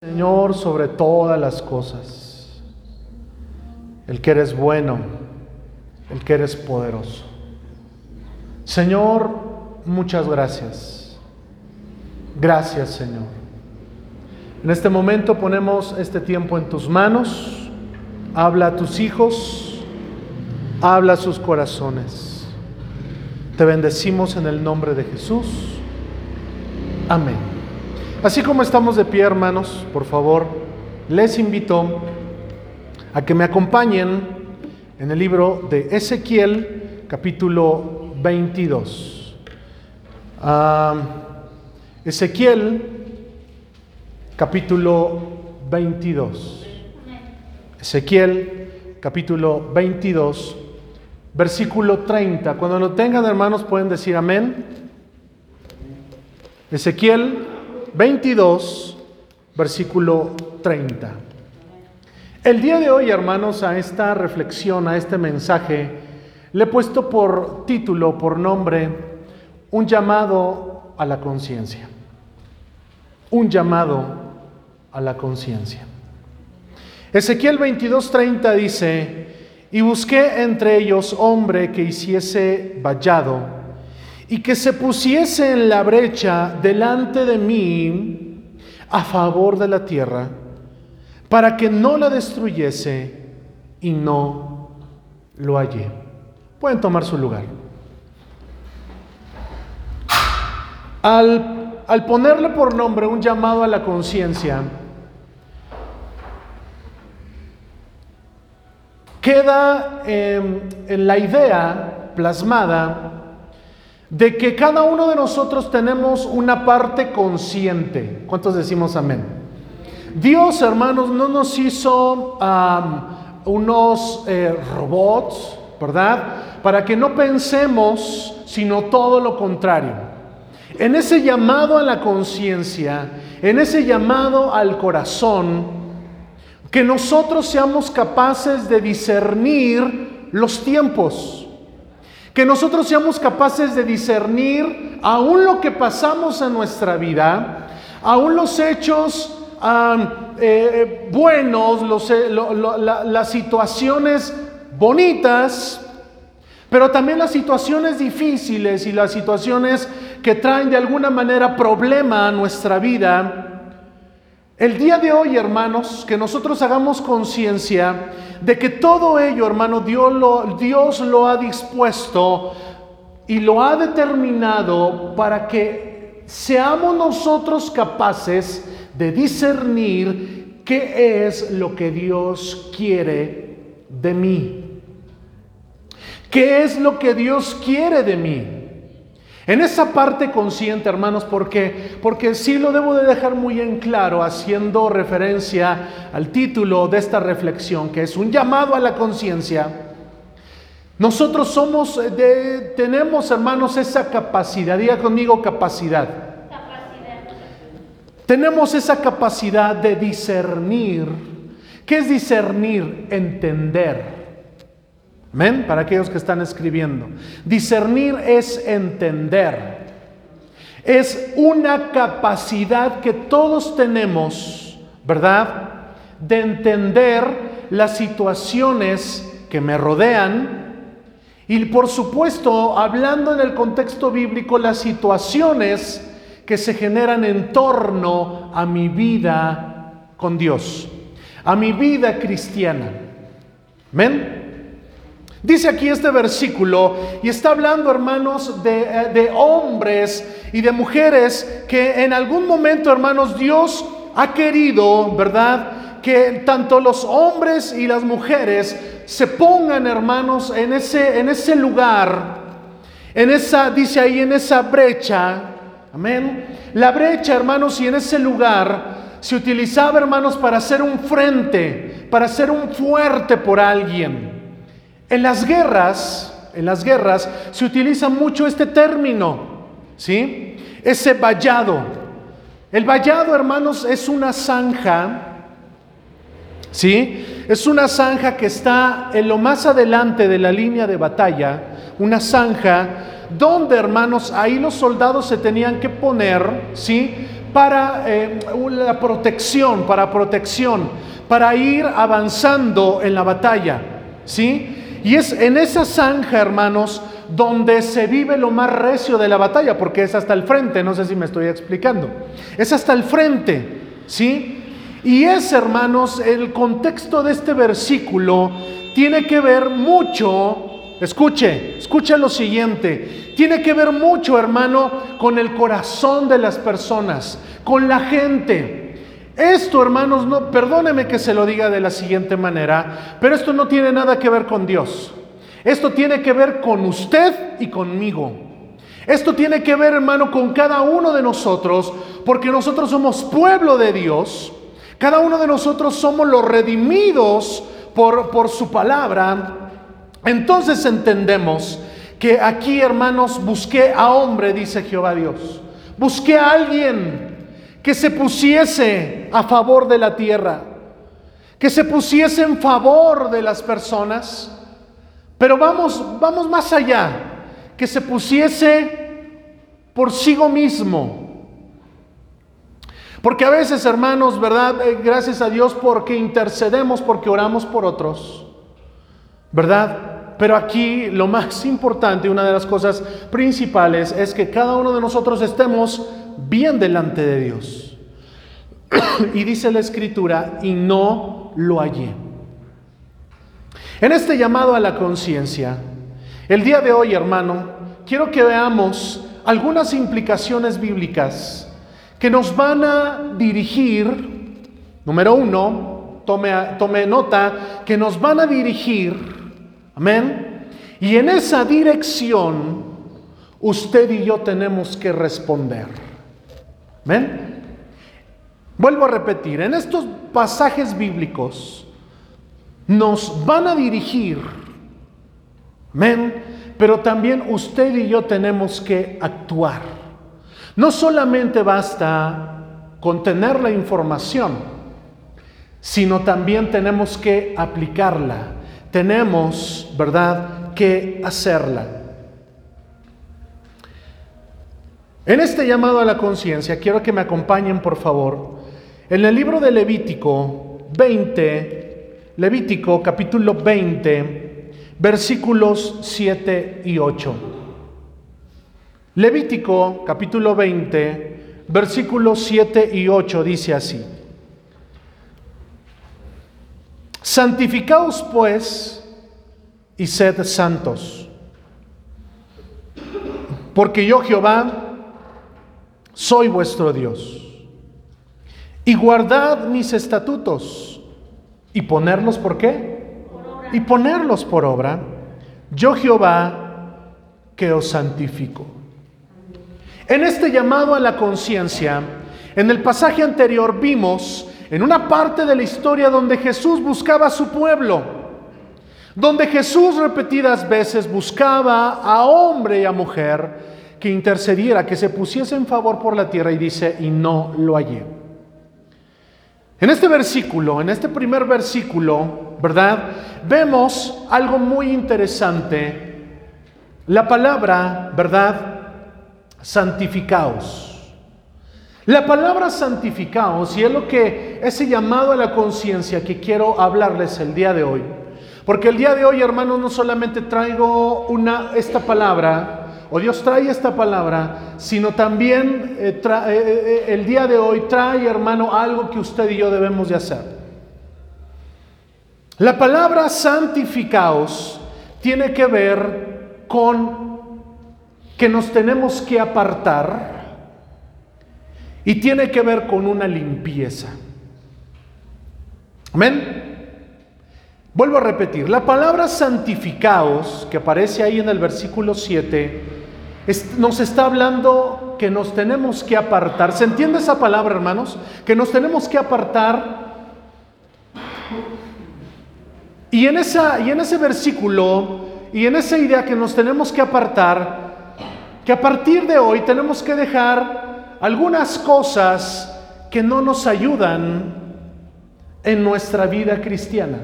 Señor sobre todas las cosas, el que eres bueno, el que eres poderoso. Señor, muchas gracias. Gracias, Señor. En este momento ponemos este tiempo en tus manos. Habla a tus hijos, habla a sus corazones. Te bendecimos en el nombre de Jesús. Amén. Así como estamos de pie, hermanos, por favor, les invito a que me acompañen en el libro de Ezequiel, capítulo 22. Ah, Ezequiel, capítulo 22. Ezequiel, capítulo 22, versículo 30. Cuando lo tengan, hermanos, pueden decir amén. Ezequiel 22, versículo 30. El día de hoy, hermanos, a esta reflexión, a este mensaje, le he puesto por título, por nombre, un llamado a la conciencia. Un llamado a la conciencia. Ezequiel 22:30 dice, y busqué entre ellos hombre que hiciese vallado y que se pusiese en la brecha delante de mí a favor de la tierra, para que no la destruyese y no lo hallé. Pueden tomar su lugar. Al, al ponerle por nombre un llamado a la conciencia, queda en la idea plasmada de que cada uno de nosotros tenemos una parte consciente. ¿Cuántos decimos amén? Dios, hermanos, no nos hizo unos eh, robots, ¿verdad? Para que no pensemos, sino todo lo contrario. En ese llamado a la conciencia, en ese llamado al corazón, que nosotros seamos capaces de discernir los tiempos que nosotros seamos capaces de discernir aún lo que pasamos en nuestra vida, aún los hechos eh, buenos, eh, las situaciones bonitas, pero también las situaciones difíciles y las situaciones que traen de alguna manera problema a nuestra vida. El día de hoy, hermanos, que nosotros hagamos conciencia de que todo ello, hermano, Dios lo, ha dispuesto y lo ha determinado para que seamos nosotros capaces de discernir qué es lo que Dios quiere de mí. ¿Qué es lo que Dios quiere de mí? En esa parte consciente, hermanos, porque porque sí lo debo de dejar muy en claro haciendo referencia al título de esta reflexión, que es un llamado a la conciencia. Nosotros somos de, tenemos, hermanos, esa capacidad. Diga conmigo capacidad. capacidad. Tenemos esa capacidad de discernir. ¿Qué es discernir? Entender. Amén, para aquellos que están escribiendo. Discernir es entender. Es una capacidad que todos tenemos, ¿verdad? De entender las situaciones que me rodean y por supuesto, hablando en el contexto bíblico, las situaciones que se generan en torno a mi vida con Dios, a mi vida cristiana. Amén. Dice aquí este versículo y está hablando, hermanos, de, eh, de, hombres y de mujeres que en algún momento, hermanos, Dios ha querido, ¿verdad? Que tanto los hombres y las mujeres se pongan, hermanos, en ese, en ese lugar, en esa, dice ahí, en esa brecha. Amén. La brecha, hermanos, y en ese lugar se utilizaba, hermanos, para hacer un frente, para hacer un fuerte por alguien. En las guerras, en las guerras se utiliza mucho este término, ¿sí? Ese vallado. El vallado, hermanos, es una zanja, ¿sí? Es una zanja que está en lo más adelante de la línea de batalla, una zanja donde, hermanos, ahí los soldados se tenían que poner, ¿sí? para eh, la protección, para protección, para ir avanzando en la batalla, ¿sí? Y es en esa zanja, hermanos, donde se vive lo más recio de la batalla, porque es hasta el frente, no sé si me estoy explicando. Es hasta el frente, ¿sí? Y es, hermanos, el contexto de este versículo tiene que ver mucho, escuche, escuche lo siguiente, tiene que ver mucho, hermano, con el corazón de las personas, con la gente. Esto, hermanos, no, perdóneme que se lo diga de la siguiente manera, pero esto no tiene nada que ver con Dios. Esto tiene que ver con usted y conmigo. Esto tiene que ver, hermano, con cada uno de nosotros, porque nosotros somos pueblo de Dios. Cada uno de nosotros somos los redimidos por, por su palabra. Entonces entendemos que aquí, hermanos, busqué a hombre, dice Jehová Dios. Busqué a alguien que se pusiese a favor de la tierra, que se pusiese en favor de las personas pero vamos, vamos más allá, que se pusiese por sí mismo. Porque a veces, hermanos, ¿verdad? Eh, gracias a Dios porque intercedemos, porque oramos por otros, ¿verdad? Pero aquí lo más importante, una de las cosas principales, es que cada uno de nosotros estemos bien delante de Dios. y dice la escritura, y no lo hallé. En este llamado a la conciencia, el día de hoy, hermano, quiero que veamos algunas implicaciones bíblicas que nos van a dirigir, número uno, tome, tome nota, que nos van a dirigir, amén, y en esa dirección usted y yo tenemos que responder. Amén. Vuelvo a repetir, en estos pasajes bíblicos, nos van a dirigir. Amén. Pero también usted y yo tenemos que actuar. No solamente basta con tener la información, sino también tenemos que aplicarla. Tenemos, ¿verdad?, que hacerla. En este llamado a la conciencia, quiero que me acompañen, por favor, en el libro de Levítico 20, Levítico capítulo 20, versículos 7 y 8. Levítico capítulo 20, versículos 7 y 8 dice así. Santificaos pues y sed santos, porque yo Jehová soy vuestro Dios. Y guardad mis estatutos ¿Y ponerlos por qué? y ponerlos por obra. Yo Jehová que os santifico. En este llamado a la conciencia, en el pasaje anterior vimos en una parte de la historia donde Jesús buscaba a su pueblo, donde Jesús repetidas veces buscaba a hombre y a mujer que intercediera, que se pusiese en favor por la tierra y dice, y no lo hallé. En este versículo, en este primer versículo, ¿verdad? Vemos algo muy interesante. La palabra, ¿verdad? Santificaos. La palabra santificaos, y es lo que ese llamado a la conciencia que quiero hablarles el día de hoy. Porque el día de hoy, hermanos, no solamente traigo una, esta palabra, o Dios trae esta palabra, sino también eh, eh, eh, el día de hoy trae, hermano, algo que usted y yo debemos de hacer. La palabra santificaos tiene que ver con que nos tenemos que apartar y tiene que ver con una limpieza. Amén. Vuelvo a repetir, la palabra santificaos, que aparece ahí en el versículo 7, nos está hablando que nos tenemos que apartar. ¿Se entiende esa palabra, hermanos? Que nos tenemos que apartar. Y en, esa, y en ese versículo y en esa idea que nos tenemos que apartar, que a partir de hoy tenemos que dejar algunas cosas que no nos ayudan en nuestra vida cristiana.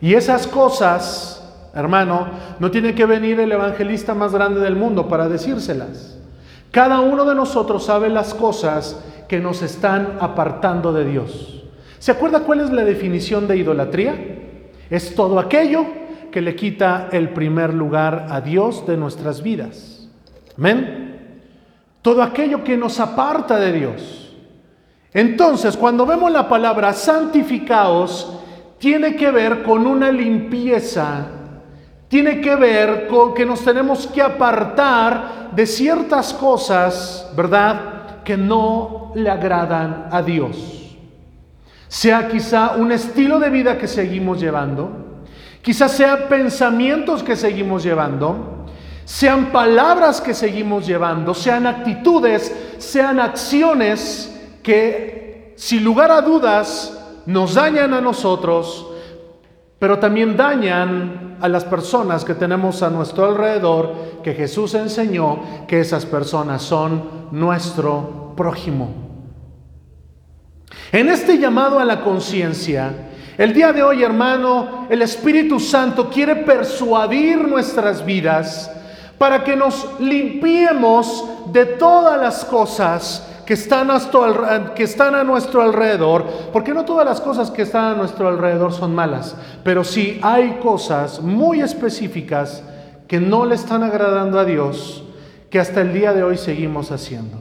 Y esas cosas Hermano, no tiene que venir el evangelista más grande del mundo para decírselas. Cada uno de nosotros sabe las cosas que nos están apartando de Dios. ¿Se acuerda cuál es la definición de idolatría? Es todo aquello que le quita el primer lugar a Dios de nuestras vidas. Amén. Todo aquello que nos aparta de Dios. Entonces, cuando vemos la palabra santificaos, tiene que ver con una limpieza, tiene que ver con que nos tenemos que apartar de ciertas cosas, ¿verdad?, que no le agradan a Dios. Sea quizá un estilo de vida que seguimos llevando, Quizás sean pensamientos que seguimos llevando, sean palabras que seguimos llevando, sean actitudes, sean acciones que sin lugar a dudas nos dañan a nosotros, pero también dañan a las personas que tenemos a nuestro alrededor, que Jesús enseñó que esas personas son nuestro prójimo. En este llamado a la conciencia, el día de hoy, hermano, el Espíritu Santo quiere persuadir nuestras vidas para que nos limpiemos de todas las cosas que están, a, que están a nuestro alrededor, porque no todas las cosas que están a nuestro alrededor son malas, pero sí hay cosas muy específicas que no le están agradando a Dios, que hasta el día de hoy seguimos haciendo.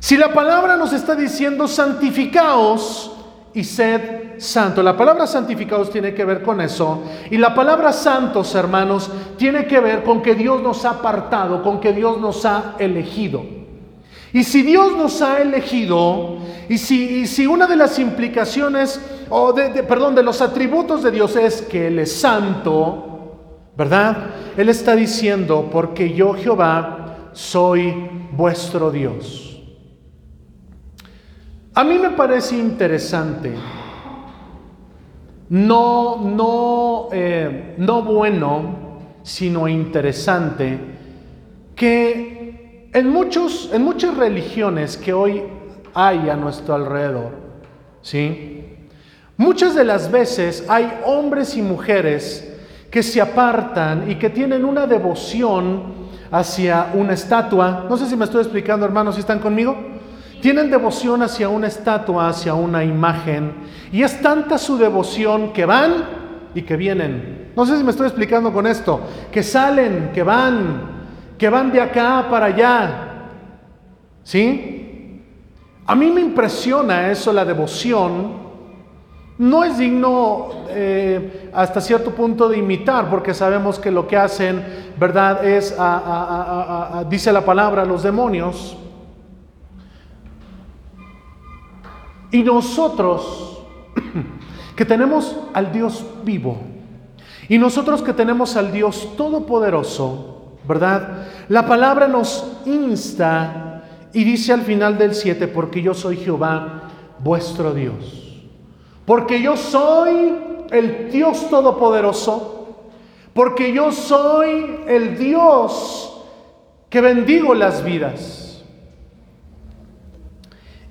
Si la palabra nos está diciendo santificaos, y sed santo. La palabra santificados tiene que ver con eso. Y la palabra santos, hermanos, tiene que ver con que Dios nos ha apartado, con que Dios nos ha elegido. Y si Dios nos ha elegido, y si, una de las implicaciones, o de, perdón, de los atributos de Dios es que Él es santo, ¿verdad? Él está diciendo, porque yo Jehová soy vuestro Dios. A mí me parece interesante, no, no, eh, no bueno, sino interesante, que en, muchos, en muchas religiones que hoy hay a nuestro alrededor, ¿sí? Muchas de las veces hay hombres y mujeres que se apartan y que tienen una devoción hacia una estatua. No sé si me estoy explicando, hermanos, si están conmigo. Tienen devoción hacia una estatua, hacia una imagen, y es tanta su devoción que van y que vienen. No sé si me estoy explicando con esto, que salen, que van, que van de acá para allá. ¿Sí? A mí me impresiona eso, la devoción. No es digno eh, hasta cierto punto de imitar, porque sabemos que lo que hacen, ¿verdad? Es, dice la palabra, los demonios. Y nosotros que tenemos al Dios vivo, y nosotros que tenemos al Dios todopoderoso, ¿verdad? La palabra nos insta y dice al final del 7, porque yo soy Jehová, vuestro Dios. Porque yo soy el Dios todopoderoso, porque yo soy el Dios que bendigo las vidas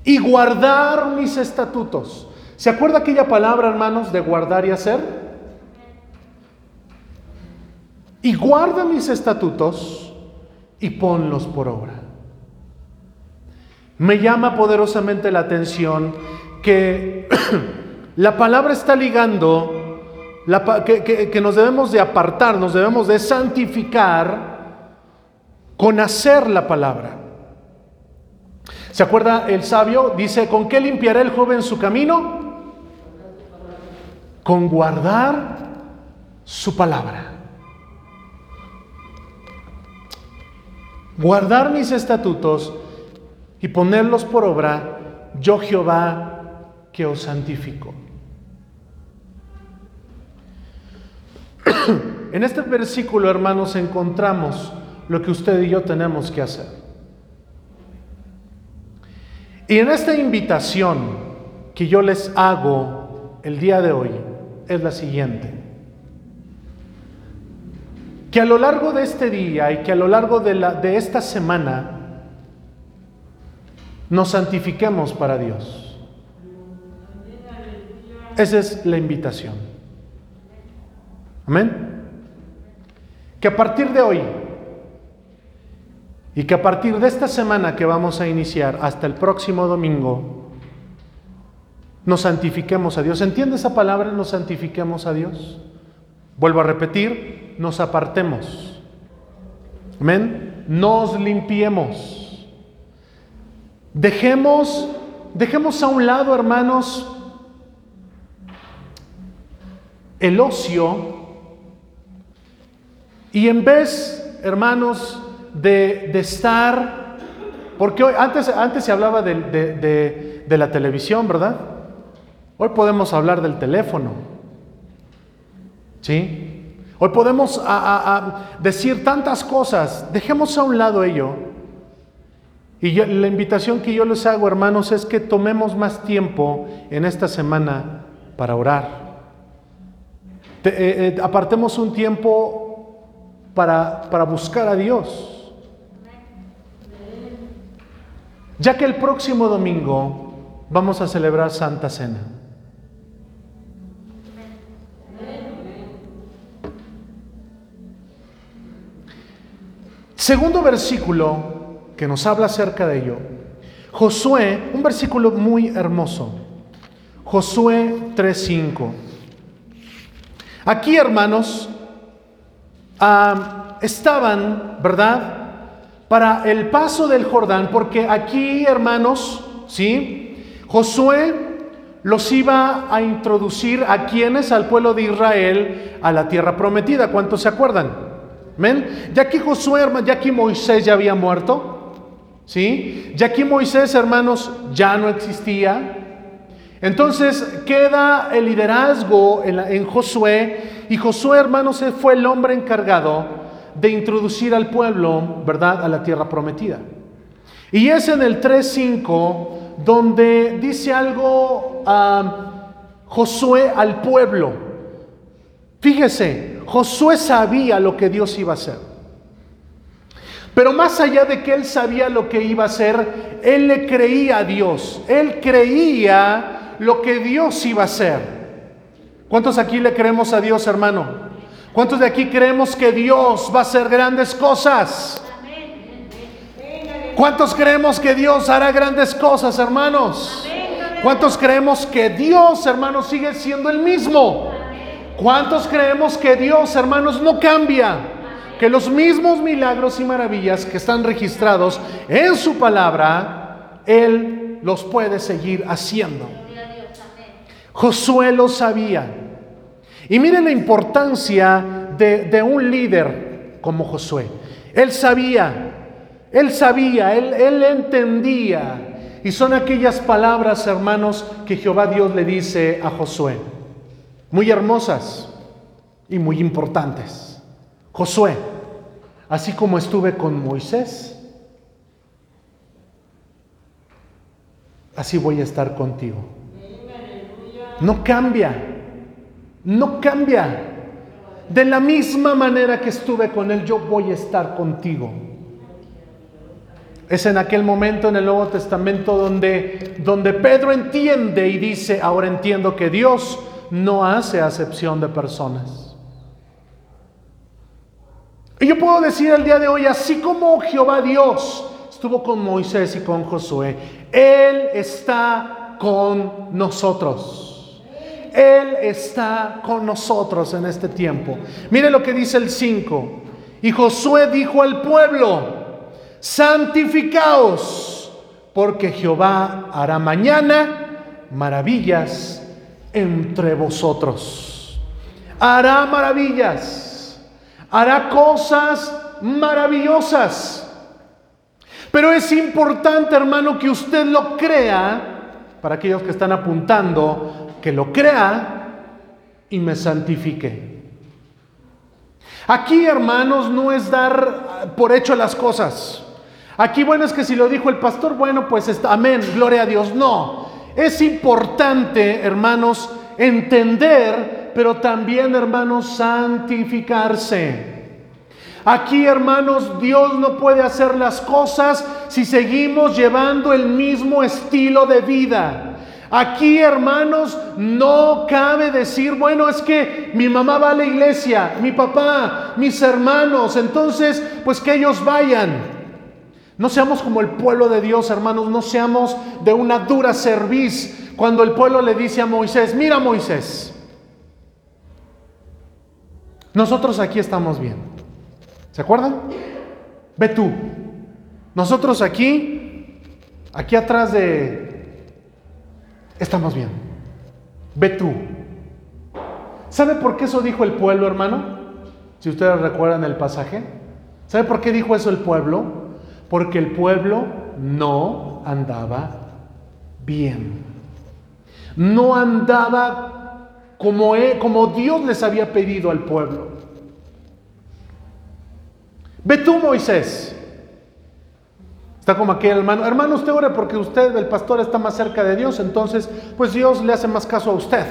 y guardar mis estatutos. ¿Se acuerda aquella palabra, hermanos, de guardar y hacer? Y guarda mis estatutos y ponlos por obra. Me llama poderosamente la atención que la palabra está ligando, que, que nos debemos de apartar, nos debemos de santificar con hacer la palabra. ¿Se acuerda el sabio? Dice, ¿con qué limpiará el joven su camino? Con guardar su palabra. Guardar mis estatutos y ponerlos por obra, yo Jehová que os santifico. En este versículo, hermanos, encontramos lo que usted y yo tenemos que hacer. Y en esta invitación que yo les hago el día de hoy es la siguiente. Que a lo largo de este día y que a lo largo de, la, de esta semana nos santifiquemos para Dios. Esa es la invitación. Amén. Que a partir de hoy Y que a partir de esta semana que vamos a iniciar hasta el próximo domingo, nos santifiquemos a Dios. ¿Entiende esa palabra? Nos santifiquemos a Dios. Vuelvo a repetir, nos apartemos. Amén. Nos limpiemos. Dejemos, dejemos a un lado, hermanos, el ocio y en vez, hermanos, de, estar, porque hoy, antes, antes se hablaba de, la televisión, ¿verdad? Hoy podemos hablar del teléfono. ¿Sí? Hoy podemos decir tantas cosas. Dejemos a un lado ello. Y la invitación que yo les hago, hermanos, es que tomemos más tiempo en esta semana para orar. Eh, eh, apartemos un tiempo para, para buscar a Dios. Ya que el próximo domingo vamos a celebrar Santa Cena. Segundo versículo que nos habla acerca de ello. Josué, un versículo muy hermoso. Josué 3:5. Aquí, hermanos, ah, estaban, ¿verdad? Para el paso del Jordán, porque aquí, hermanos, ¿sí? Josué los iba a introducir a quienes, al pueblo de Israel, a la tierra prometida. ¿Cuántos se acuerdan? ¿Men? Ya que Josué, ya aquí Moisés ya había muerto, ¿sí? Ya aquí Moisés, hermanos, ya no existía. Entonces queda el liderazgo en, Josué y Josué, hermanos, fue el hombre encargado de introducir al pueblo, ¿verdad?, a la tierra prometida. Y es en el 3.5 donde dice algo a Josué al pueblo. Fíjese, Josué sabía lo que Dios iba a hacer. Pero más allá de que él sabía lo que iba a hacer, él le creía a Dios. Él creía lo que Dios iba a hacer. ¿Cuántos aquí le creemos a Dios, hermano? ¿Cuántos de aquí creemos que Dios va a hacer grandes cosas? ¿Cuántos creemos que Dios hará grandes cosas, hermanos? ¿Cuántos creemos que Dios, hermanos, sigue siendo el mismo? ¿Cuántos creemos que Dios, hermanos, no cambia? Que los mismos milagros y maravillas que están registrados en su palabra, Él los puede seguir haciendo. Josué lo sabía. Y miren la importancia de, un líder como Josué. Él sabía, él sabía, él, entendía. Y son aquellas palabras, hermanos, que Jehová Dios le dice a Josué. Muy hermosas y muy importantes. Josué, así como estuve con Moisés, así voy a estar contigo. No cambia, no cambia. De la misma manera que estuve con Él, yo voy a estar contigo. Es en aquel momento en el Nuevo Testamento donde, donde Pedro entiende y dice, ahora entiendo que Dios no hace acepción de personas. Y yo puedo decir el día de hoy, así como Jehová Dios estuvo con Moisés y con Josué, Él está con nosotros. Él está con nosotros en este tiempo. Mire lo que dice el 5. Y Josué dijo al pueblo, santificaos, porque Jehová hará mañana maravillas entre vosotros. Hará maravillas, hará cosas maravillosas. Pero es importante, hermano, que usted lo crea, para aquellos que están apuntando, que lo crea y me santifique. Aquí, hermanos, no es dar por hecho las cosas. Aquí, bueno, es que si lo dijo el pastor, bueno, pues está, amén, gloria a Dios. No, es importante, hermanos, entender, pero también, hermanos, santificarse. Aquí, hermanos, Dios no puede hacer las cosas si seguimos llevando el mismo estilo de vida. Aquí, hermanos, no cabe decir, bueno, es que mi mamá va a la iglesia, mi papá, mis hermanos, entonces, pues que ellos vayan. No seamos como el pueblo de Dios, hermanos, no seamos de una dura cerviz cuando el pueblo le dice a Moisés, mira Moisés, nosotros aquí estamos bien. ¿Se acuerdan? Ve tú. Nosotros aquí, aquí atrás de... Estamos bien. Ve tú. ¿Sabe por qué eso dijo el pueblo, hermano? Si ustedes recuerdan el pasaje. ¿Sabe por qué dijo eso el pueblo? Porque el pueblo no andaba bien. No andaba como, como Dios les había pedido al pueblo. Ve tú, Moisés. Está como aquel hermano, hermano, usted ore porque usted, el pastor, está más cerca de Dios, entonces, pues Dios le hace más caso a usted.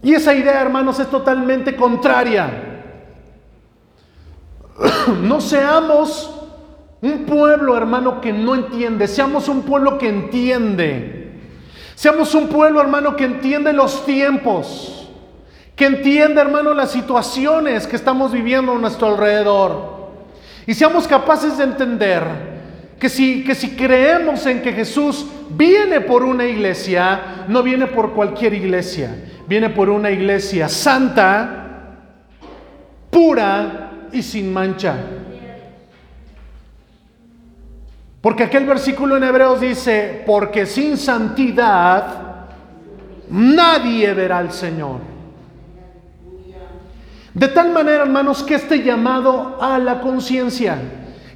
Y esa idea, hermanos, es totalmente contraria. No seamos un pueblo, hermano, que no entiende. Seamos un pueblo que entiende. Seamos un pueblo, hermano, que entiende los tiempos. Que entiende, hermano, las situaciones que estamos viviendo a nuestro alrededor. Y seamos capaces de entender que si, que si creemos en que Jesús viene por una iglesia, no viene por cualquier iglesia. Viene por una iglesia santa, pura, y sin mancha. Porque aquel versículo en Hebreos dice, porque sin santidad nadie verá al Señor. De tal manera, hermanos, que este llamado a la conciencia,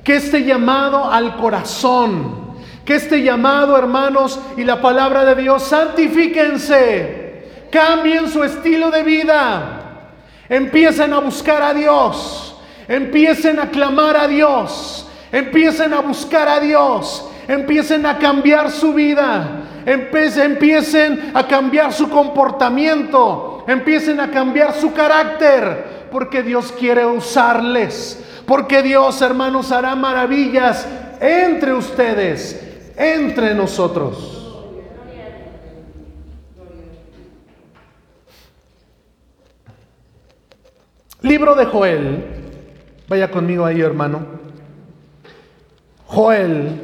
que este llamado al corazón, que este llamado, hermanos, y la palabra de Dios, santifíquense, cambien su estilo de vida, empiecen a buscar a Dios Empiecen a clamar a Dios. Empiecen a buscar a Dios. Empiecen a cambiar su vida. Empiecen a cambiar su comportamiento. Empiecen a cambiar su carácter. Porque Dios quiere usarles. Porque Dios, hermanos, hará maravillas entre ustedes, entre nosotros. Libro de Joel, Vaya conmigo ahí, hermano. Joel.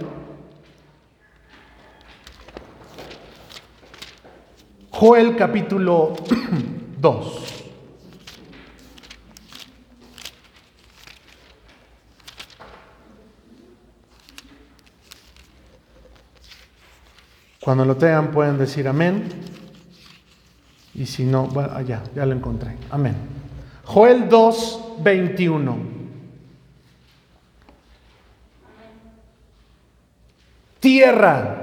Joel capítulo 2. Cuando lo tengan pueden decir amén. Y si no, bueno, allá, ya lo encontré. Amén. Joel 2, 21. Tierra,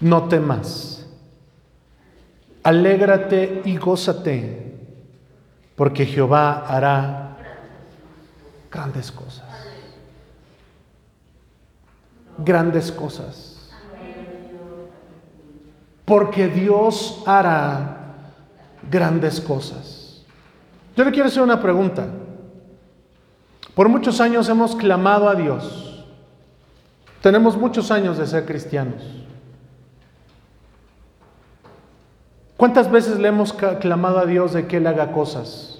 no temas. Alégrate y gózate, porque Jehová hará grandes cosas. Grandes cosas. Porque Dios hará grandes cosas. Yo le quiero hacer una pregunta. Por muchos años hemos clamado a Dios tenemos muchos años de ser cristianos. ¿Cuántas veces le hemos clamado a Dios de que Él haga cosas?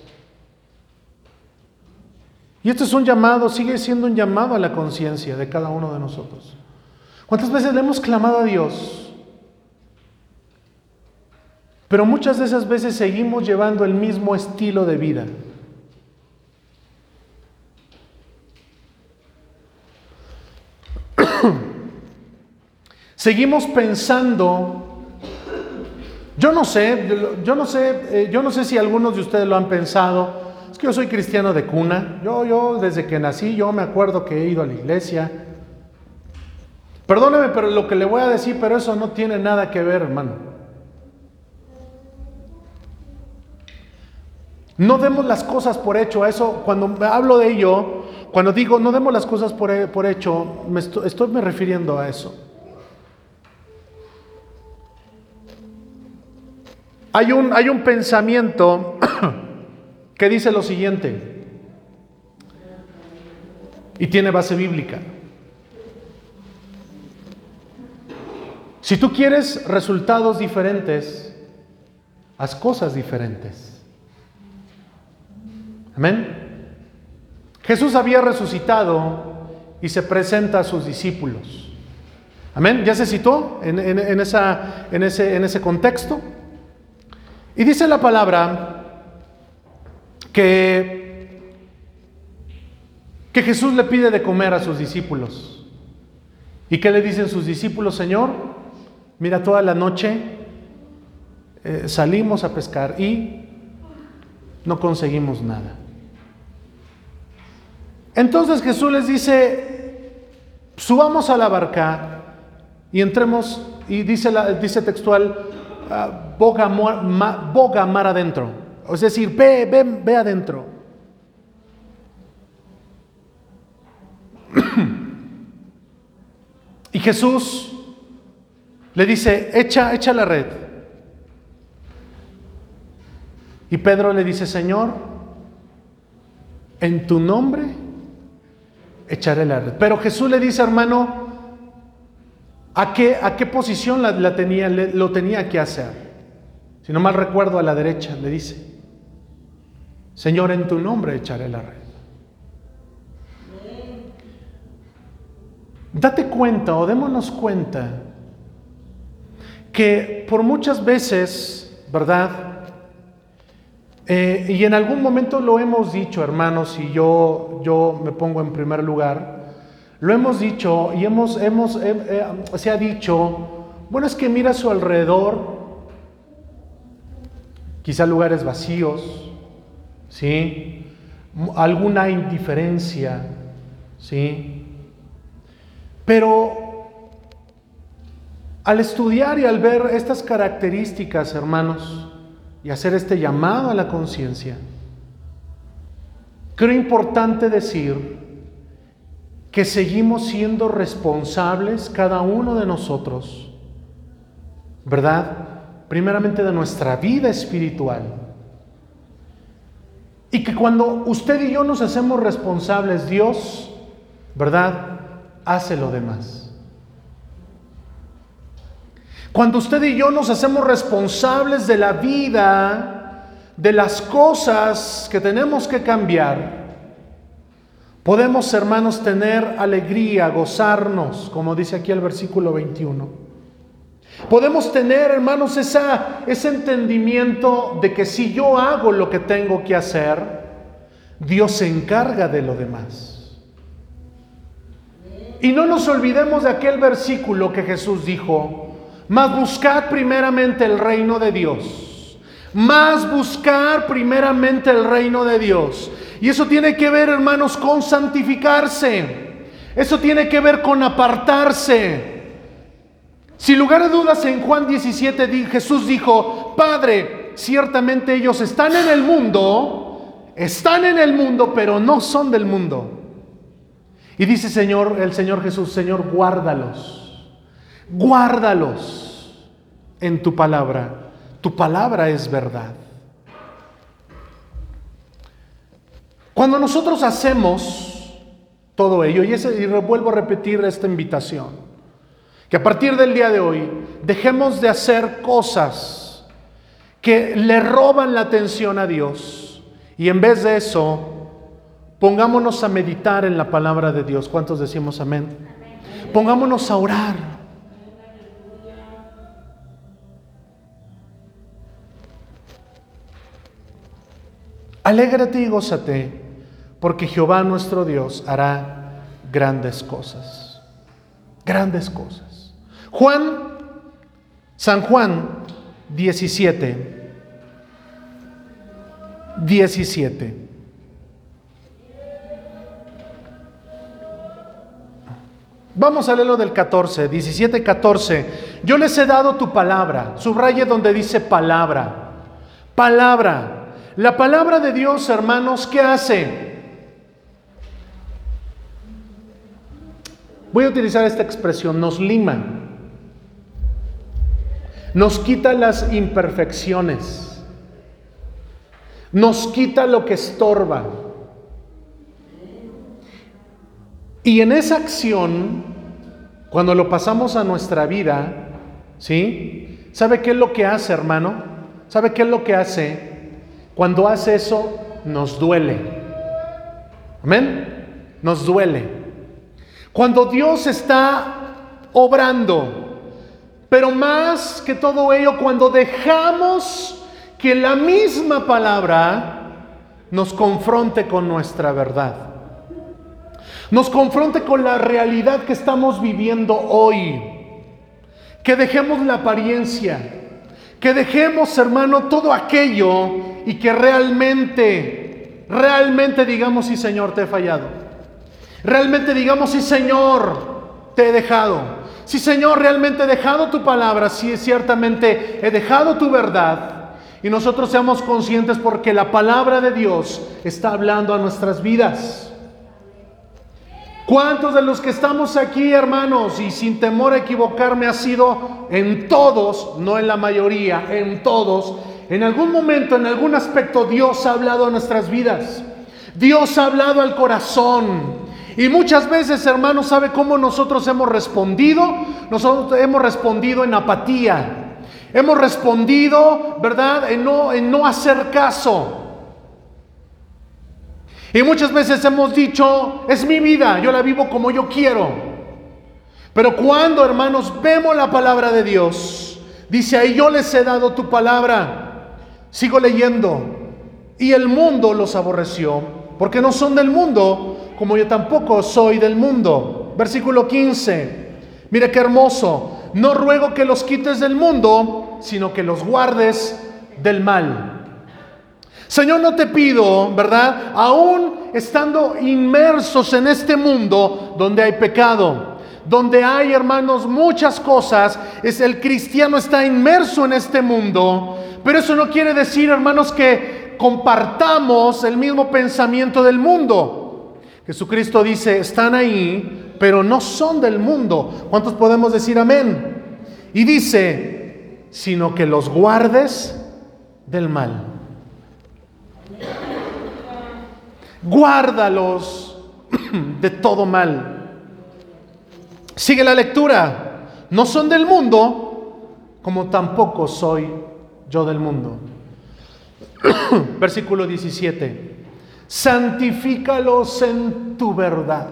Y esto es un llamado, sigue siendo un llamado a la conciencia de cada uno de nosotros. ¿Cuántas veces le hemos clamado a Dios? Pero muchas de esas veces seguimos llevando el mismo estilo de vida. Seguimos pensando, yo no sé, yo no sé, eh, yo no sé si algunos de ustedes lo han pensado. Es que yo soy cristiano de cuna. Yo, yo desde que nací, yo me acuerdo que he ido a la iglesia. Perdóneme, pero lo que le voy a decir, pero eso no tiene nada que ver, hermano. No demos las cosas por hecho. Eso, cuando hablo de ello, cuando digo no demos las cosas por, hecho, me estoy me refiriendo a eso. Hay un, hay un pensamiento que dice lo siguiente, y tiene base bíblica. Si tú quieres resultados diferentes, haz cosas diferentes. Amén. Jesús había resucitado y se presenta a sus discípulos. Amén. ¿Ya se citó en, esa, en, ese, en ese contexto? Y dice la palabra que, que Jesús le pide de comer a sus discípulos. ¿Y qué le dicen sus discípulos, Señor? Mira, toda la noche eh, salimos a pescar y no conseguimos nada. Entonces Jesús les dice, subamos a la barca y entremos, y dice, dice textual, uh, boga, mar adentro. Es decir, ve, ve, ve adentro. y Jesús le dice, echa, echa la red. Y Pedro le dice, Señor, en tu nombre echaré la red. Pero Jesús le dice, hermano, ¿a qué, a qué posición la, tenía, lo tenía que hacer? Si no mal recuerdo, a la derecha le dice, Señor, en tu nombre echaré la red. Date cuenta o démonos cuenta que por muchas veces, ¿verdad? Eh, y en algún momento lo hemos dicho, hermanos, y yo, yo me pongo en primer lugar, lo hemos dicho y hemos, hemos, eh, eh, se ha dicho, bueno, es que mira a su alrededor, quizá lugares vacíos, ¿sí? Alguna indiferencia, ¿sí? Pero al estudiar y al ver estas características, hermanos, y hacer este llamado a la conciencia, creo importante decir que seguimos siendo responsables cada uno de nosotros, ¿verdad? Primeramente de nuestra vida espiritual. Y que cuando usted y yo nos hacemos responsables, Dios, ¿verdad? Hace lo demás. Cuando usted y yo nos hacemos responsables de la vida, de las cosas que tenemos que cambiar, podemos, hermanos, tener alegría, gozarnos, como dice aquí el versículo 21. Podemos tener, hermanos, esa, ese entendimiento de que si yo hago lo que tengo que hacer, Dios se encarga de lo demás. Y no nos olvidemos de aquel versículo que Jesús dijo, mas buscad primeramente el reino de Dios. Más buscar primeramente el reino de Dios. Y eso tiene que ver, hermanos, con santificarse. Eso tiene que ver con apartarse. Sin lugar a dudas, en Juan 17 Jesús dijo, Padre, ciertamente ellos están en el mundo, están en el mundo, pero no son del mundo. Y dice Señor, el Señor Jesús, Señor, guárdalos guárdalos en tu palabra. Tu palabra es verdad. Cuando nosotros hacemos todo ello, y, ese, y vuelvo a repetir esta invitación, que a partir del día de hoy dejemos de hacer cosas que le roban la atención a Dios y en vez de eso pongámonos a meditar en la palabra de Dios. ¿Cuántos decimos amén? Pongámonos a orar. Alégrate y gózate, porque Jehová nuestro Dios hará grandes cosas. Grandes cosas. Juan, San Juan 17. 17. Vamos a leerlo del 14, 17, 14. Yo les he dado tu palabra. Subraye donde dice palabra. Palabra. La palabra de Dios, hermanos, ¿qué hace? Voy a utilizar esta expresión, nos lima, nos quita las imperfecciones, nos quita lo que estorba. Y en esa acción, cuando lo pasamos a nuestra vida, ¿sí? ¿Sabe qué es lo que hace, hermano? ¿Sabe qué es lo que hace? Cuando hace eso, nos duele. Amén. Nos duele. Cuando Dios está obrando, pero más que todo ello, cuando dejamos que la misma palabra nos confronte con nuestra verdad, nos confronte con la realidad que estamos viviendo hoy, que dejemos la apariencia, que dejemos, hermano, todo aquello y que realmente, realmente digamos, sí, Señor, te he fallado. Realmente digamos, sí, Señor, te he dejado. Sí, Señor, realmente he dejado tu palabra. Sí, ciertamente he dejado tu verdad. Y nosotros seamos conscientes porque la palabra de Dios está hablando a nuestras vidas. ¿Cuántos de los que estamos aquí, hermanos, y sin temor a equivocarme, ha sido en todos, no en la mayoría, en todos, en algún momento, en algún aspecto, Dios ha hablado a nuestras vidas? Dios ha hablado al corazón. Y muchas veces, hermanos, ¿sabe cómo nosotros hemos respondido? Nosotros hemos respondido en apatía. Hemos respondido, ¿verdad? En no, en no hacer caso. Y muchas veces hemos dicho, es mi vida, yo la vivo como yo quiero. Pero cuando, hermanos, vemos la palabra de Dios, dice ahí, yo les he dado tu palabra. Sigo leyendo. Y el mundo los aborreció, porque no son del mundo, como yo tampoco soy del mundo. Versículo 15. Mire qué hermoso. No ruego que los quites del mundo, sino que los guardes del mal. Señor, no te pido, ¿verdad? Aún estando inmersos en este mundo donde hay pecado, donde hay, hermanos, muchas cosas, es el cristiano está inmerso en este mundo, pero eso no quiere decir, hermanos, que compartamos el mismo pensamiento del mundo. Jesucristo dice, están ahí, pero no son del mundo. ¿Cuántos podemos decir amén? Y dice, sino que los guardes del mal. Guárdalos de todo mal. Sigue la lectura. No son del mundo, como tampoco soy yo del mundo. Versículo 17. Santifícalos en tu verdad.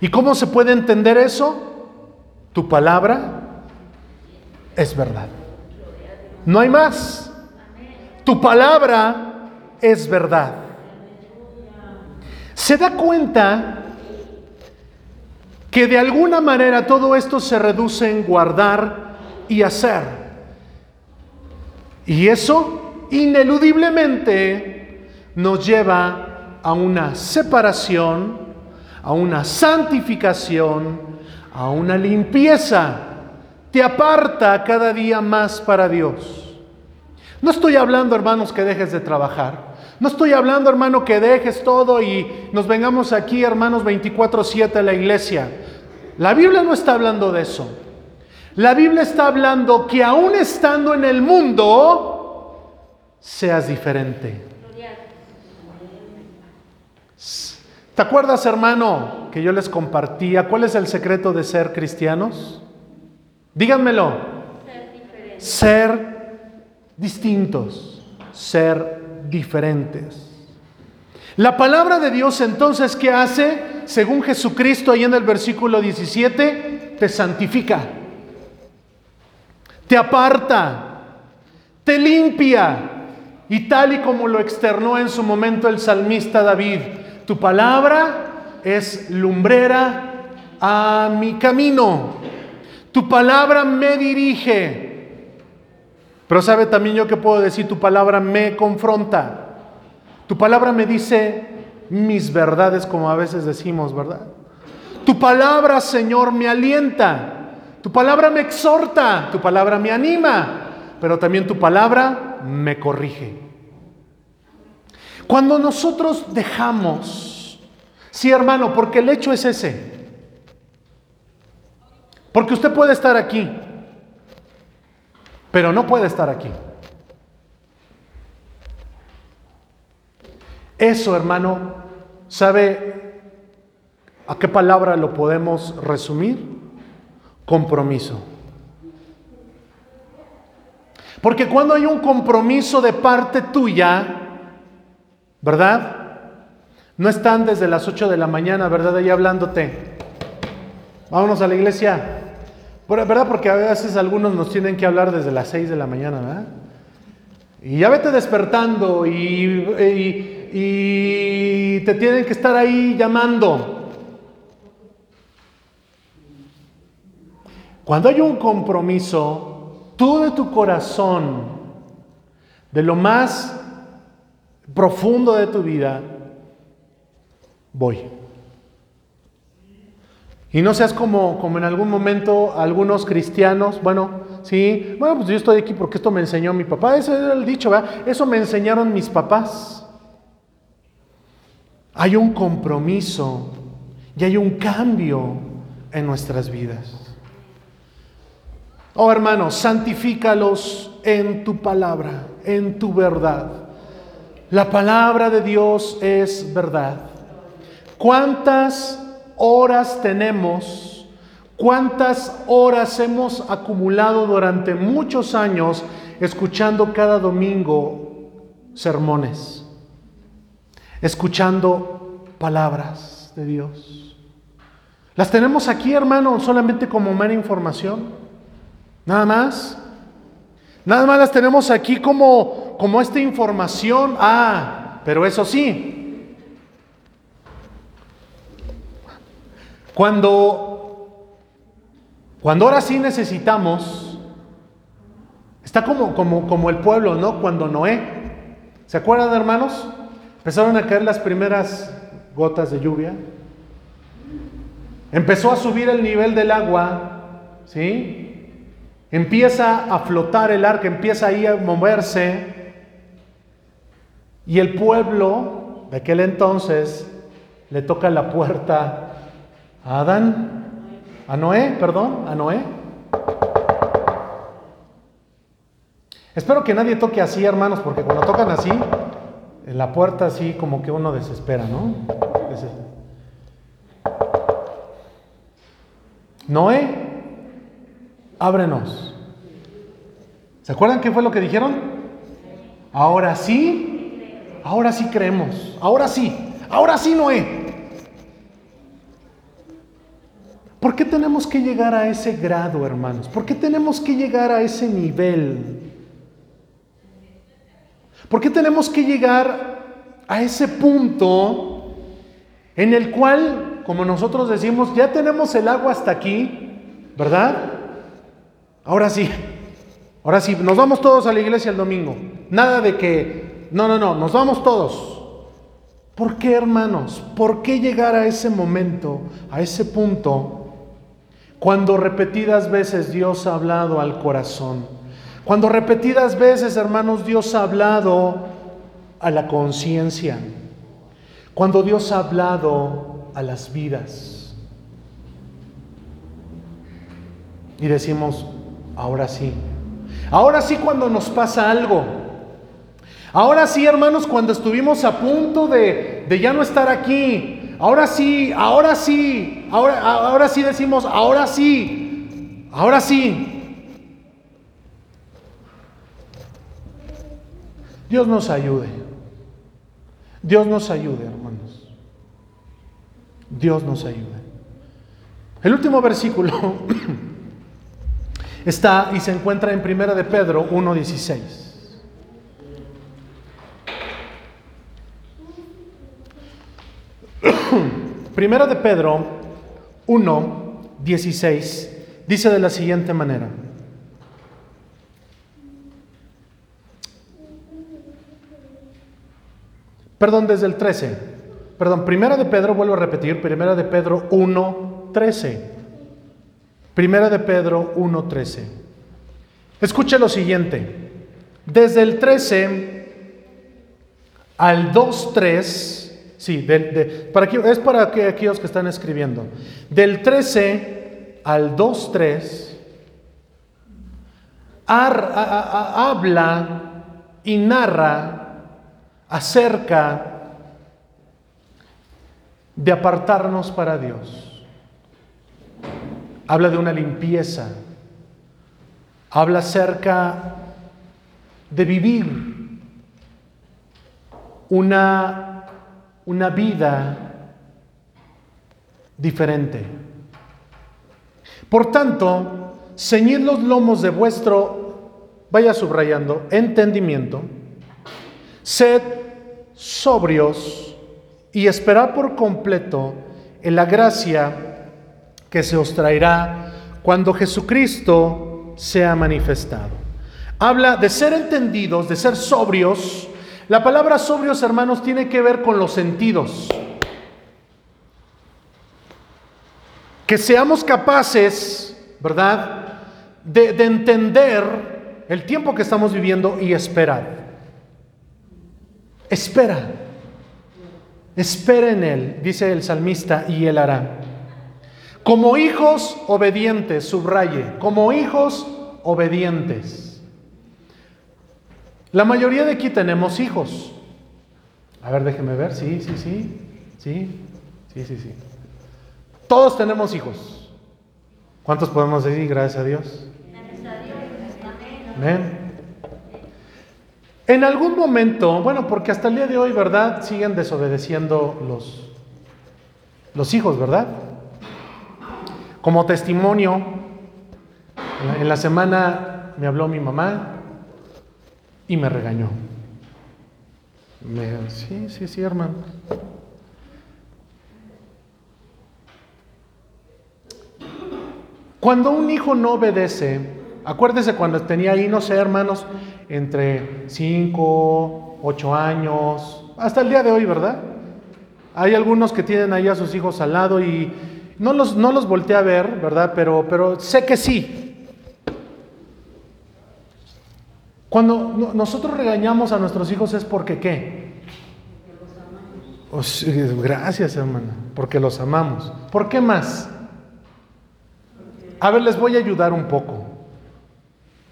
¿Y cómo se puede entender eso? Tu palabra es verdad. No hay más. Tu palabra es verdad. Se da cuenta que de alguna manera todo esto se reduce en guardar y hacer. Y eso ineludiblemente nos lleva a una separación, a una santificación, a una limpieza. Te aparta cada día más para Dios. No estoy hablando, hermanos, que dejes de trabajar. No estoy hablando, hermano, que dejes todo y nos vengamos aquí, hermanos, 24/7 a la iglesia. La Biblia no está hablando de eso. La Biblia está hablando que aún estando en el mundo, seas diferente. ¿Te acuerdas, hermano, que yo les compartía cuál es el secreto de ser cristianos? Díganmelo. Ser, ser distintos, ser diferentes. La palabra de Dios entonces, ¿qué hace? Según Jesucristo ahí en el versículo 17, te santifica, te aparta, te limpia. Y tal y como lo externó en su momento el salmista David, tu palabra es lumbrera a mi camino. Tu palabra me dirige. Pero sabe también yo que puedo decir, tu palabra me confronta. Tu palabra me dice mis verdades, como a veces decimos, ¿verdad? Tu palabra, Señor, me alienta. Tu palabra me exhorta. Tu palabra me anima. Pero también tu palabra me corrige. Cuando nosotros dejamos, sí hermano, porque el hecho es ese. Porque usted puede estar aquí, pero no puede estar aquí. Eso, hermano, ¿sabe a qué palabra lo podemos resumir? Compromiso. Porque cuando hay un compromiso de parte tuya, ¿verdad? No están desde las 8 de la mañana, ¿verdad? Ahí hablándote. Vámonos a la iglesia. ¿Verdad? Porque a veces algunos nos tienen que hablar desde las 6 de la mañana, ¿verdad? Y ya vete despertando y, y te tienen que estar ahí llamando. Cuando hay un compromiso, tú de tu corazón, de lo más profundo de tu vida, voy. Y no seas como, como en algún momento algunos cristianos, bueno, sí, bueno, pues yo estoy aquí porque esto me enseñó mi papá, ese era el dicho, ¿verdad? Eso me enseñaron mis papás. Hay un compromiso y hay un cambio en nuestras vidas. Oh hermanos, santifícalos en tu palabra, en tu verdad. La palabra de Dios es verdad. ¿Cuántas horas tenemos? ¿Cuántas horas hemos acumulado durante muchos años escuchando cada domingo sermones? Escuchando palabras de Dios. ¿Las tenemos aquí, hermano, solamente como mera información? Nada más. Nada más las tenemos aquí como, como esta información. Ah, pero eso sí. Cuando, cuando ahora sí necesitamos, está como, como, como el pueblo, ¿no? Cuando Noé, ¿se acuerdan hermanos? Empezaron a caer las primeras gotas de lluvia. Empezó a subir el nivel del agua, ¿sí? Empieza a flotar el arca, empieza ahí a moverse. Y el pueblo de aquel entonces le toca la puerta a Adán, a Noé, perdón, a Noé. Espero que nadie toque así, hermanos, porque cuando tocan así, en la puerta así como que uno desespera, ¿no? Noé ábrenos. ¿Se acuerdan qué fue lo que dijeron? Ahora sí, ahora sí creemos, ahora sí, ahora sí Noé. ¿Por qué tenemos que llegar a ese grado, hermanos? ¿Por qué tenemos que llegar a ese nivel? ¿Por qué tenemos que llegar a ese punto en el cual, como nosotros decimos, ya tenemos el agua hasta aquí, ¿verdad? Ahora sí, ahora sí, nos vamos todos a la iglesia el domingo. Nada de que, no, no, no, nos vamos todos. ¿Por qué, hermanos? ¿Por qué llegar a ese momento, a ese punto, cuando repetidas veces Dios ha hablado al corazón? Cuando repetidas veces, hermanos, Dios ha hablado a la conciencia. Cuando Dios ha hablado a las vidas. Y decimos, Ahora sí. Ahora sí cuando nos pasa algo. Ahora sí, hermanos, cuando estuvimos a punto de, ya no estar aquí. Ahora sí, ahora sí, ahora, ahora sí decimos, ahora sí, ahora sí. Dios nos ayude. Dios nos ayude, hermanos. Dios nos ayude. El último versículo Está y se encuentra en Primera de Pedro 1.16. Primera de Pedro 1.16 dice de la siguiente manera. Perdón, desde el 13. Perdón, Primera de Pedro, vuelvo a repetir, Primera de Pedro 1.13. Primera de Pedro 1.13. Escuche lo siguiente. Desde el 13 al 2.3, sí, para es para aquellos que están escribiendo. Del 13 al 2.3 habla y narra acerca de apartarnos para Dios habla de una limpieza, habla acerca de vivir una, una vida diferente. Por tanto, ceñid los lomos de vuestro, vaya subrayando, entendimiento, sed sobrios y esperad por completo en la gracia que se os traerá cuando Jesucristo sea manifestado. Habla de ser entendidos, de ser sobrios. La palabra sobrios, hermanos, tiene que ver con los sentidos. Que seamos capaces, ¿verdad?, de, de entender el tiempo que estamos viviendo y esperar. Espera. Espera en Él, dice el salmista, y Él hará. Como hijos obedientes, subraye, como hijos obedientes. La mayoría de aquí tenemos hijos. A ver, déjeme ver, sí, sí, sí, sí, sí, sí, sí. Todos tenemos hijos. ¿Cuántos podemos decir gracias a Dios? Amén. En algún momento, bueno, porque hasta el día de hoy, ¿verdad? Siguen desobedeciendo los, los hijos, ¿verdad? Como testimonio, en la semana me habló mi mamá y me regañó. Sí, sí, sí, hermano. Cuando un hijo no obedece, acuérdese cuando tenía ahí, no sé, hermanos, entre 5, 8 años, hasta el día de hoy, ¿verdad? Hay algunos que tienen ahí a sus hijos al lado y no los, no los volteé a ver, ¿verdad? Pero, pero sé que sí. Cuando nosotros regañamos a nuestros hijos es porque qué? gracias, hermana, porque los amamos. ¿Por qué más? A ver, les voy a ayudar un poco.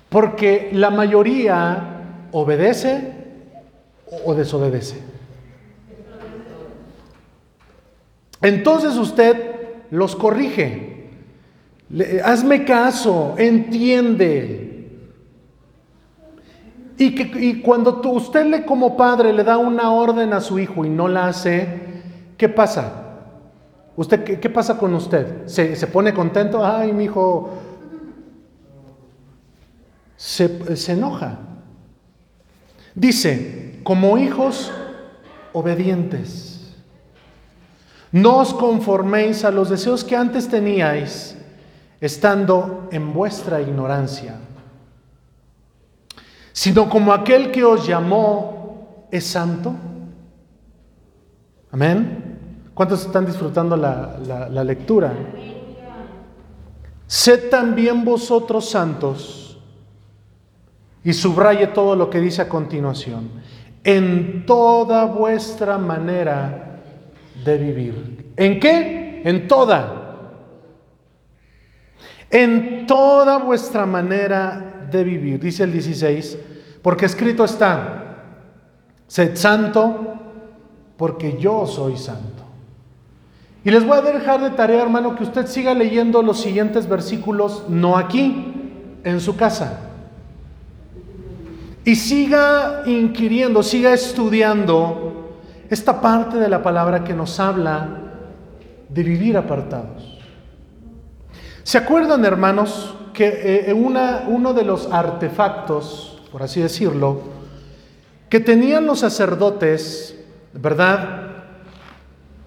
Porque la mayoría obedece o desobedece. Entonces usted los corrige. hazme caso, entiende. Y, que, y cuando usted le como padre le da una orden a su hijo y no la hace, ¿qué pasa? ¿Usted qué, pasa con usted? ¿Se, ¿Se, pone contento? Ay, mi hijo se, enoja. Dice, como hijos obedientes, no os conforméis a los deseos que antes teníais, estando en vuestra ignorancia, sino como aquel que os llamó es santo. Amén. ¿Cuántos están disfrutando la, la lectura? Sed también vosotros santos y subraye todo lo que dice a continuación. En toda vuestra manera de vivir. ¿En qué? En toda. En toda vuestra manera de vivir. Dice el 16, porque escrito está, sed santo porque yo soy santo. Y les voy a dejar de tarea, hermano, que usted siga leyendo los siguientes versículos, no aquí, en su casa. Y siga inquiriendo, siga estudiando esta parte de la palabra que nos habla de vivir apartados. ¿Se acuerdan, hermanos, que eh, una, uno de los artefactos, por así decirlo, que tenían los sacerdotes, ¿verdad?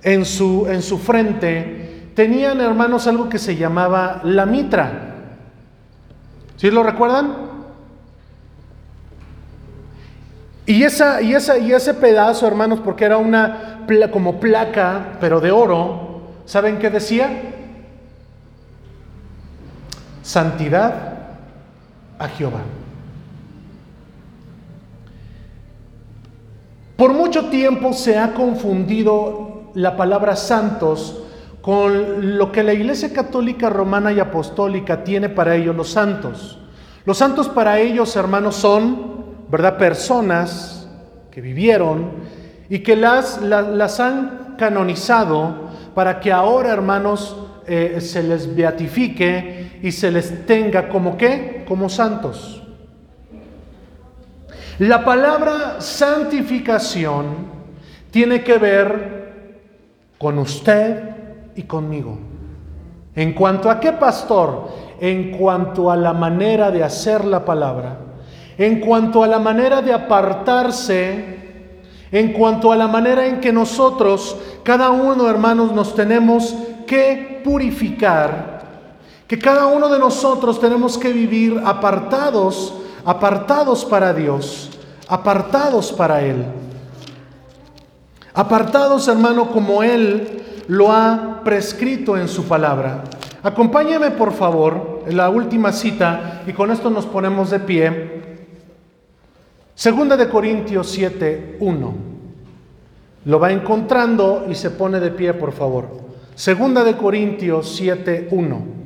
En su, en su frente, tenían, hermanos, algo que se llamaba la mitra. ¿Sí lo recuerdan? Y, esa, y, esa, y ese pedazo, hermanos, porque era una como placa, pero de oro, ¿saben qué decía? Santidad a Jehová. Por mucho tiempo se ha confundido la palabra santos con lo que la Iglesia Católica Romana y Apostólica tiene para ellos los santos. Los santos para ellos, hermanos, son ¿verdad? Personas que vivieron y que las, han canonizado para que ahora, hermanos, eh, se les beatifique y se les tenga como qué? Como santos. La palabra santificación tiene que ver con usted y conmigo. ¿En cuanto a qué pastor? En cuanto a la manera de hacer la palabra, en cuanto a la manera de apartarse, en cuanto a la manera en que nosotros, cada uno, hermanos, nos tenemos que purificar, que cada uno de nosotros tenemos que vivir apartados, apartados para Dios, apartados para Él. Apartados, hermano, como Él lo ha prescrito en su palabra. Acompáñame, por favor, en la última cita, y con esto nos ponemos de pie. Segunda de Corintios 7, 1. Lo va encontrando y se pone de pie, por favor. Segunda de Corintios 7, 1.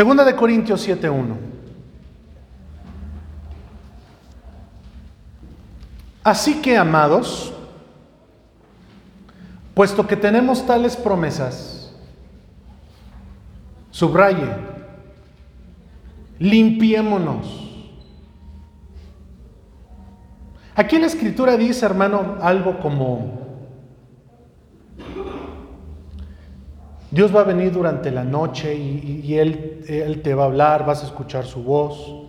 Segunda de Corintios 7.1. Así que, amados, puesto que tenemos tales promesas, subraye, limpiémonos. Aquí la escritura dice, hermano, algo como, Dios va a venir durante la noche y, él, él, te va a hablar, vas a escuchar su voz.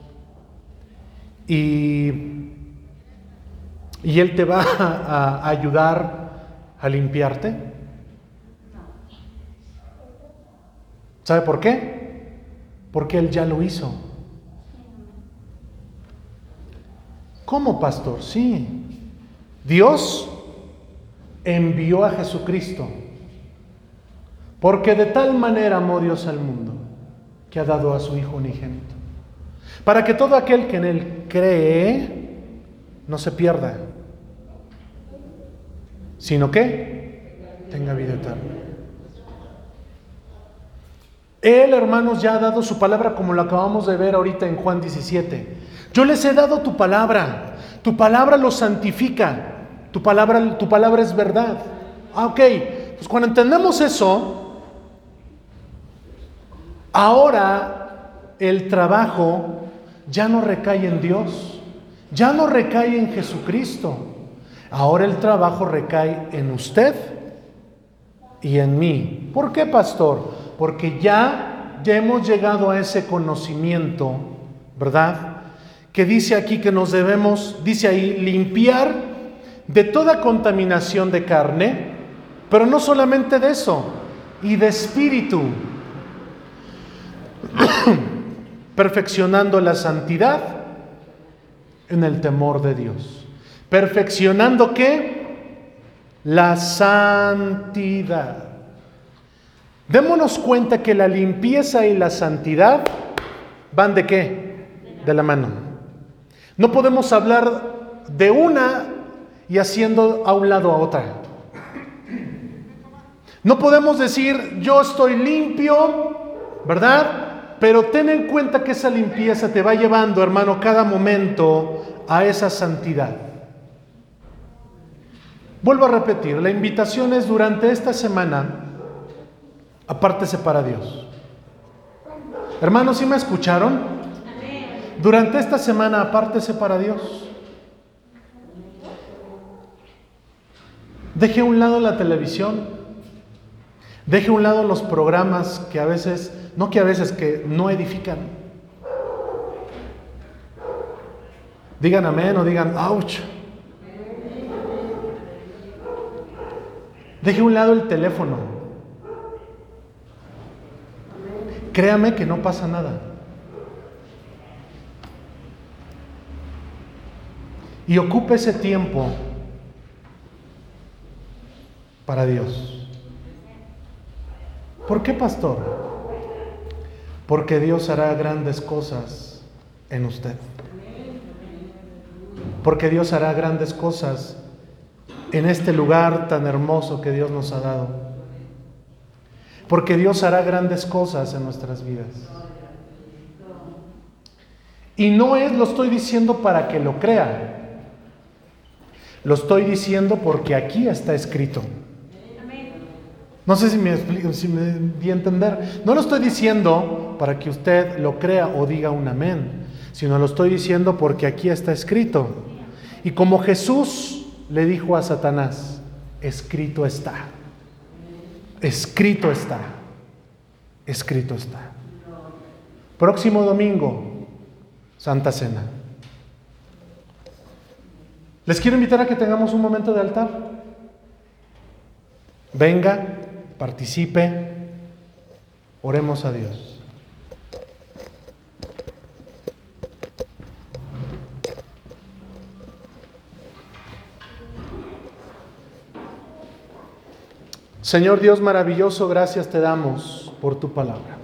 Y, y Él te va a, ayudar a limpiarte. ¿Sabe por qué? Porque Él ya lo hizo. ¿Cómo, pastor? Sí. Dios envió a Jesucristo porque de tal manera amó Dios al mundo que ha dado a su Hijo unigénito. Para que todo aquel que en Él cree no se pierda, sino que tenga vida eterna. Él, hermanos, ya ha dado su palabra como lo acabamos de ver ahorita en Juan 17. Yo les he dado tu palabra. Tu palabra los santifica. Tu palabra, tu palabra es verdad. Ah, ok. Pues cuando entendemos eso, Ahora el trabajo ya no recae en Dios, ya no recae en Jesucristo. Ahora el trabajo recae en usted y en mí. ¿Por qué, pastor? Porque ya, ya hemos llegado a ese conocimiento, ¿verdad? Que dice aquí que nos debemos, dice ahí, limpiar de toda contaminación de carne, pero no solamente de eso, y de espíritu perfeccionando la santidad en el temor de Dios. ¿Perfeccionando qué? La santidad. Démonos cuenta que la limpieza y la santidad van de qué? De la mano. No podemos hablar de una y haciendo a un lado a otra. No podemos decir yo estoy limpio, ¿verdad? Pero ten en cuenta que esa limpieza te va llevando, hermano, cada momento a esa santidad. Vuelvo a repetir, la invitación es durante esta semana, apártese para Dios. Hermanos, ¿sí me escucharon? Durante esta semana, apártese para Dios. Deje a un lado la televisión. Deje a un lado los programas que a veces no que a veces que no edifican. Digan amén o digan ouch. Deje a un lado el teléfono. Créame que no pasa nada. Y ocupe ese tiempo para Dios. ¿Por qué, pastor? Porque Dios hará grandes cosas en usted. Porque Dios hará grandes cosas en este lugar tan hermoso que Dios nos ha dado. Porque Dios hará grandes cosas en nuestras vidas. Y no es, lo estoy diciendo para que lo crea. Lo estoy diciendo porque aquí está escrito. No sé si me, si me di a entender. No lo estoy diciendo para que usted lo crea o diga un amén, sino lo estoy diciendo porque aquí está escrito. Y como Jesús le dijo a Satanás, escrito está. Escrito está. Escrito está. Próximo domingo, Santa Cena. Les quiero invitar a que tengamos un momento de altar. Venga, participe, oremos a Dios. Señor Dios maravilloso, gracias te damos por tu palabra.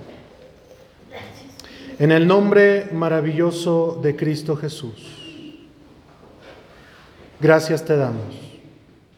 En el nombre maravilloso de Cristo Jesús. Gracias te damos.